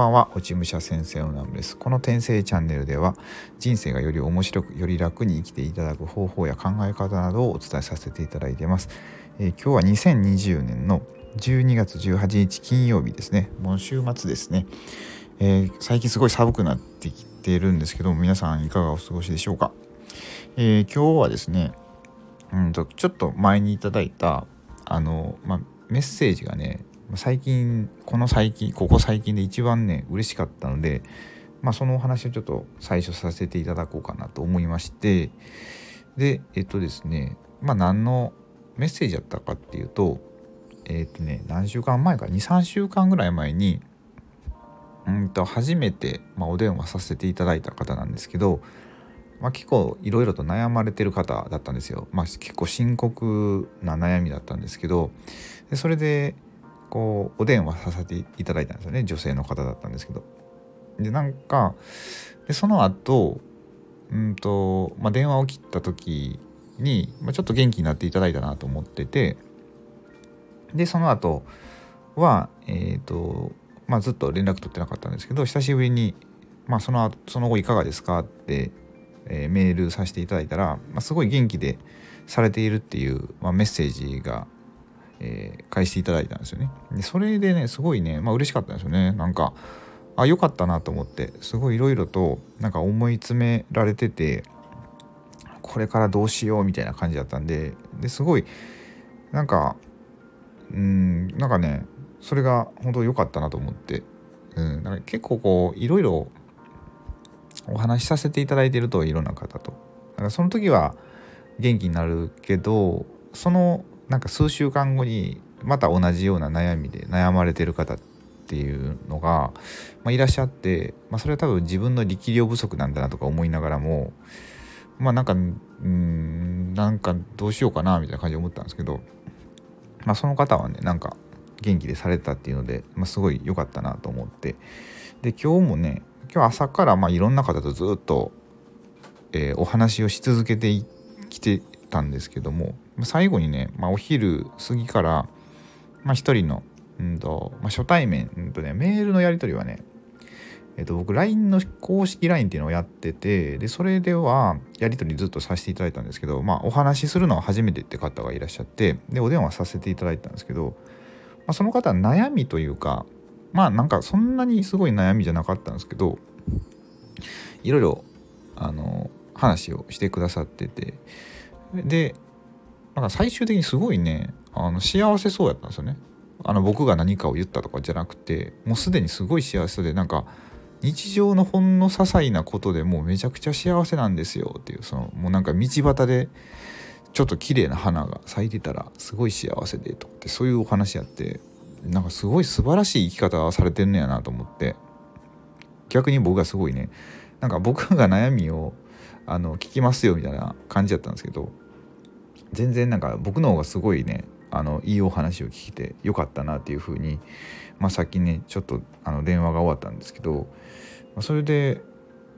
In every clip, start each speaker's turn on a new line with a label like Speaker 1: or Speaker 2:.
Speaker 1: ばんは。落ち武者先生のナムです。この転生チャンネルでは人生がより面白くより楽に生きていただく方法や考え方などをお伝えさせていただいています、えー、今日は2020年の12月18日金曜日ですね。もう週末ですね、えー、最近すごい寒くなってきているんですけど皆さんいかがお過ごしでしょうか、えー、今日はですねうんとちょっと前にいただいたあの、まあ、メッセージがね最近この最近ここ最近で一番ね嬉しかったのでまあそのお話をちょっと最初させていただこうかなと思いましてでえっとですねまあ何のメッセージだったかっていうとえっとね何週間前か23週間ぐらい前にうんと初めて、まあ、お電話させていただいた方なんですけど、まあ、結構いろいろと悩まれてる方だったんですよ。まあ、結構深刻な悩みだったんですけどでそれでこうお電話させていただいたんですよね女性の方だったんですけど。でなんかでその後うんと、まあ、電話を切った時に、まあ、ちょっと元気になっていただいたなと思っててでその後はえっ、ー、とまあずっと連絡取ってなかったんですけど久しぶりに、まあ、その後その後いかがですかって、えー、メールさせていただいたら、まあ、すごい元気でされているっていう、まあ、メッセージがえー、返していただいたんですよね。でそれでねすごいねまあ嬉しかったんですよね。なんかあ良かったなと思ってすごいいろいろとなんか思い詰められててこれからどうしようみたいな感じだったんでですごいなんかうんなんかねそれが本当良かったなと思って、うん、なんか結構こういろいろお話しさせていただいてるといろんな方と。だかその時は元気になるけどそのなんか数週間後にまた同じような悩みで悩まれてる方っていうのが、まあ、いらっしゃって、まあ、それは多分自分の力量不足なんだなとか思いながらもまあなんかうんなんかどうしようかなみたいな感じで思ったんですけど、まあ、その方はねなんか元気でされたっていうので、まあ、すごい良かったなと思って。で今日もね今日朝からまあいろんな方とずっと、えー、お話をし続けてきてたんですけども最後にね、まあ、お昼過ぎから、まあ、一人の、うんとまあ、初対面、うんとね、メールのやり取りはね、えっと、僕 LINE の公式 LINE っていうのをやっててでそれではやり取りずっとさせていただいたんですけど、まあ、お話しするのは初めてって方がいらっしゃってでお電話させていただいたんですけど、まあ、その方は悩みというかまあなんかそんなにすごい悩みじゃなかったんですけどいろいろあの話をしてくださっててでなんか最終的にすごいねあの幸せそうやったんですよね。あの僕が何かを言ったとかじゃなくてもうすでにすごい幸せでなんか日常のほんの些細なことでもうめちゃくちゃ幸せなんですよっていうそのもうなんか道端でちょっと綺麗な花が咲いてたらすごい幸せでとかってそういうお話やってなんかすごい素晴らしい生き方されてんねやなと思って。逆に僕がすごいねなんか僕が悩みをあの聞きますよみたいな感じだったんですけど全然なんか僕の方がすごいねあのいいお話を聞いてよかったなっていうふうに、まあ、さっきねちょっとあの電話が終わったんですけど、まあ、それで、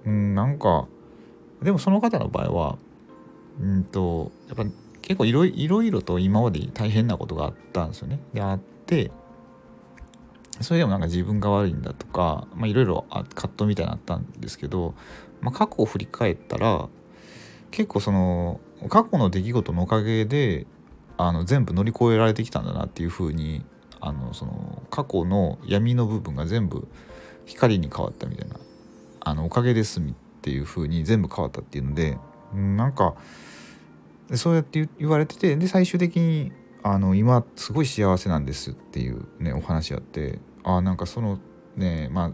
Speaker 1: うん、なんかでもその方の場合はうんとやっぱ結構いろいろと今まで大変なことがあったんですよね。であってそれでもなんか自分が悪いんだとかいろいろ葛藤みたいなのあったんですけど、まあ、過去を振り返ったら結構その過去の出来事のおかげであの全部乗り越えられてきたんだなっていうふうにあのその過去の闇の部分が全部光に変わったみたいなあのおかげですっていうふうに全部変わったっていうのでなんかそうやって言われててで最終的にあの今すごい幸せなんですっていうねお話あってあなんかそのねま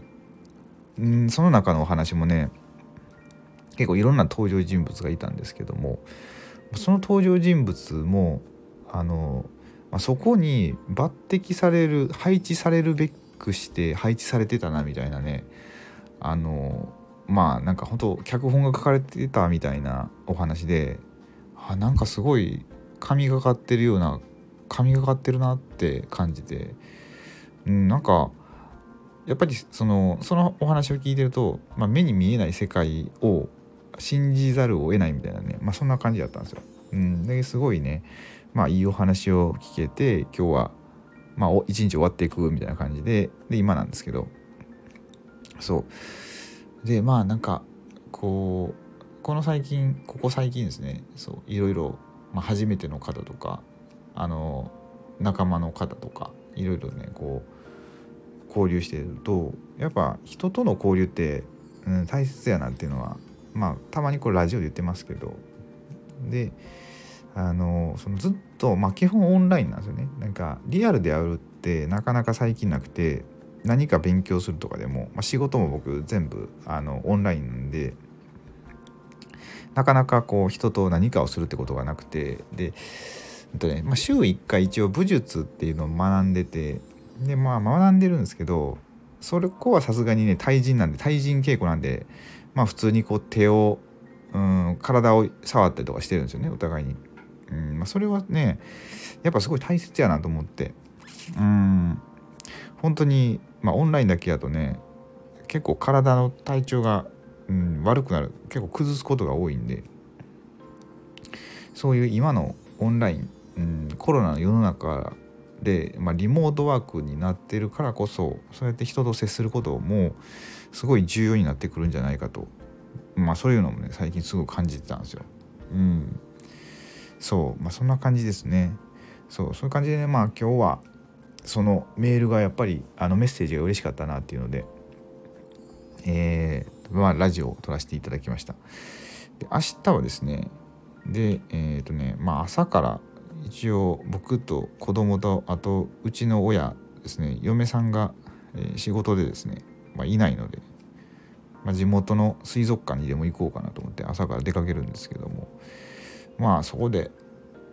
Speaker 1: あんその中のお話もね結構いろんな登場人物がいたんですけどもその登場人物もあの、まあ、そこに抜擢される配置されるべくして配置されてたなみたいなねあのまあなんか本当脚本が書かれてたみたいなお話であなんかすごい神がかってるような神がかってるなって感じて、うん、なんかやっぱりそのそのお話を聞いてると、まあ、目に見えない世界を信じざるを得ないみたいなね、まあ、そんな感じだったんですよ。うん、ですごいね、まあ、いいお話を聞けて今日は、まあ、一日終わっていくみたいな感じでで今なんですけど。そう。でまあなんかこうこの最近ここ最近ですね。そういろいろ、まあ、初めての方とかあの仲間の方とかいろいろねこう交流してるとやっぱ人との交流って、うん、大切やなっていうのはまあたまにこれラジオで言ってますけど。であのそのずっと、まあ、基本オンラインなんですよね。なんかリアルで会うってなかなか最近なくて何か勉強するとかでも、まあ、仕事も僕全部あのオンラインでなかなかこう人と何かをするってことがなくてで、えっとねまあ、週1回一応武術っていうのを学んでてでまあ学んでるんですけどそれこはさすがにね対人なんで対人稽古なんでまあ普通にこう手をうん体を触ったりとかしてるんですよねお互いに。うんまあ、それはねやっぱすごい大切やなと思ってうん本当にまあオンラインだけやとね結構体の体調が、うん、悪くなる結構崩すことが多いんでそういう今のオンライン、うん、コロナの世の中で、まあ、リモートワークになってるからこそそうやって人と接することもすごい重要になってくるんじゃないかとまあそういうのもね最近すごく感じてたんですよ。うん。そうまあそんな感じですね。そうそういう感じでねまあ今日はそのメールがやっぱりあのメッセージが嬉しかったなっていうので、えー、まあラジオを撮らせていただきました。で明日はですねでえっ、ー、とねまあ朝から一応僕と子供とあとうちの親ですね嫁さんが、えー、仕事でですね、まあ、いないのでまあ、地元の水族館にでも行こうかなと思って朝から出かけるんですけどもまあそこで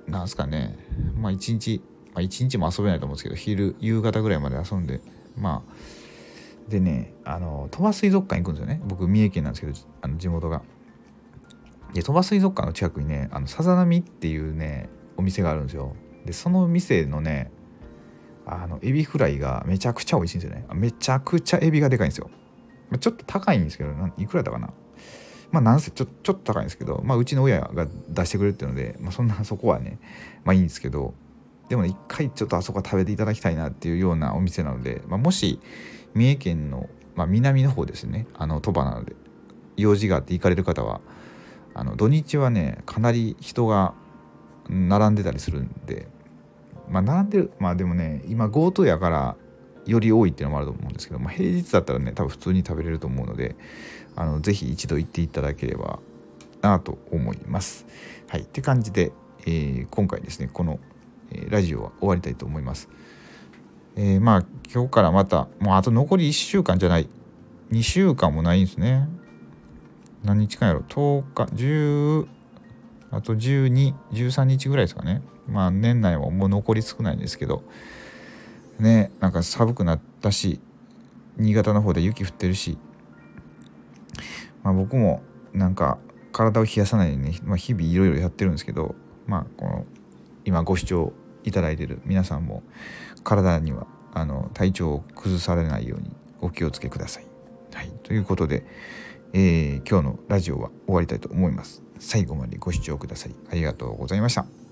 Speaker 1: なんすかねまあ一日まあ一日も遊べないと思うんですけど昼夕方ぐらいまで遊んでまあでねあの鳥羽水族館行くんですよね僕三重県なんですけどあの地元が。で鳥羽水族館の近くにねあのさざ波っていうねお店があるんですよ。でその店のねあのエビフライがめちゃくちゃ美味しいんですよね。めちゃくちゃエビがでかいんですよ。ま、ちょっと高いんですけどいくらだかなまあなんせちょちょっと高いんですけど、まあ、うちの親が出してくれるっていうので、まあ、そんなそこはねまあいいんですけどでも一回ちょっとあそこは食べていただきたいなっていうようなお店なので、まあ、もし三重県の、まあ、南の方ですねあの鳥羽なので用事があって行かれる方はあの土日はねかなり人が並んでたりするんでまあ並んでるまあでもね今 GoTo やからより多いっていうのもあると思うんですけど、まあ、平日だったらね多分普通に食べれると思うのであのぜひ一度行っていただければなと思います。はい、って感じで、えー、今回ですねこの、えー、ラジオは終わりたいと思います。えー、まあ今日からまたもうあと残り1週間じゃない2週間もないんですね。何日間やろ10日10あと1213日ぐらいですかね。まあ年内はもう残り少ないんですけどねなんか寒くなったし新潟の方で雪降ってるし、まあ、僕もなんか体を冷やさないように、まあ、日々いろいろやってるんですけどまあこの今ご視聴いただいてる皆さんも体にはあの体調を崩されないようにお気をつけください。はい、ということで、えー、今日のラジオは終わりたいと思います。最後までご視聴ください。ありがとうございました。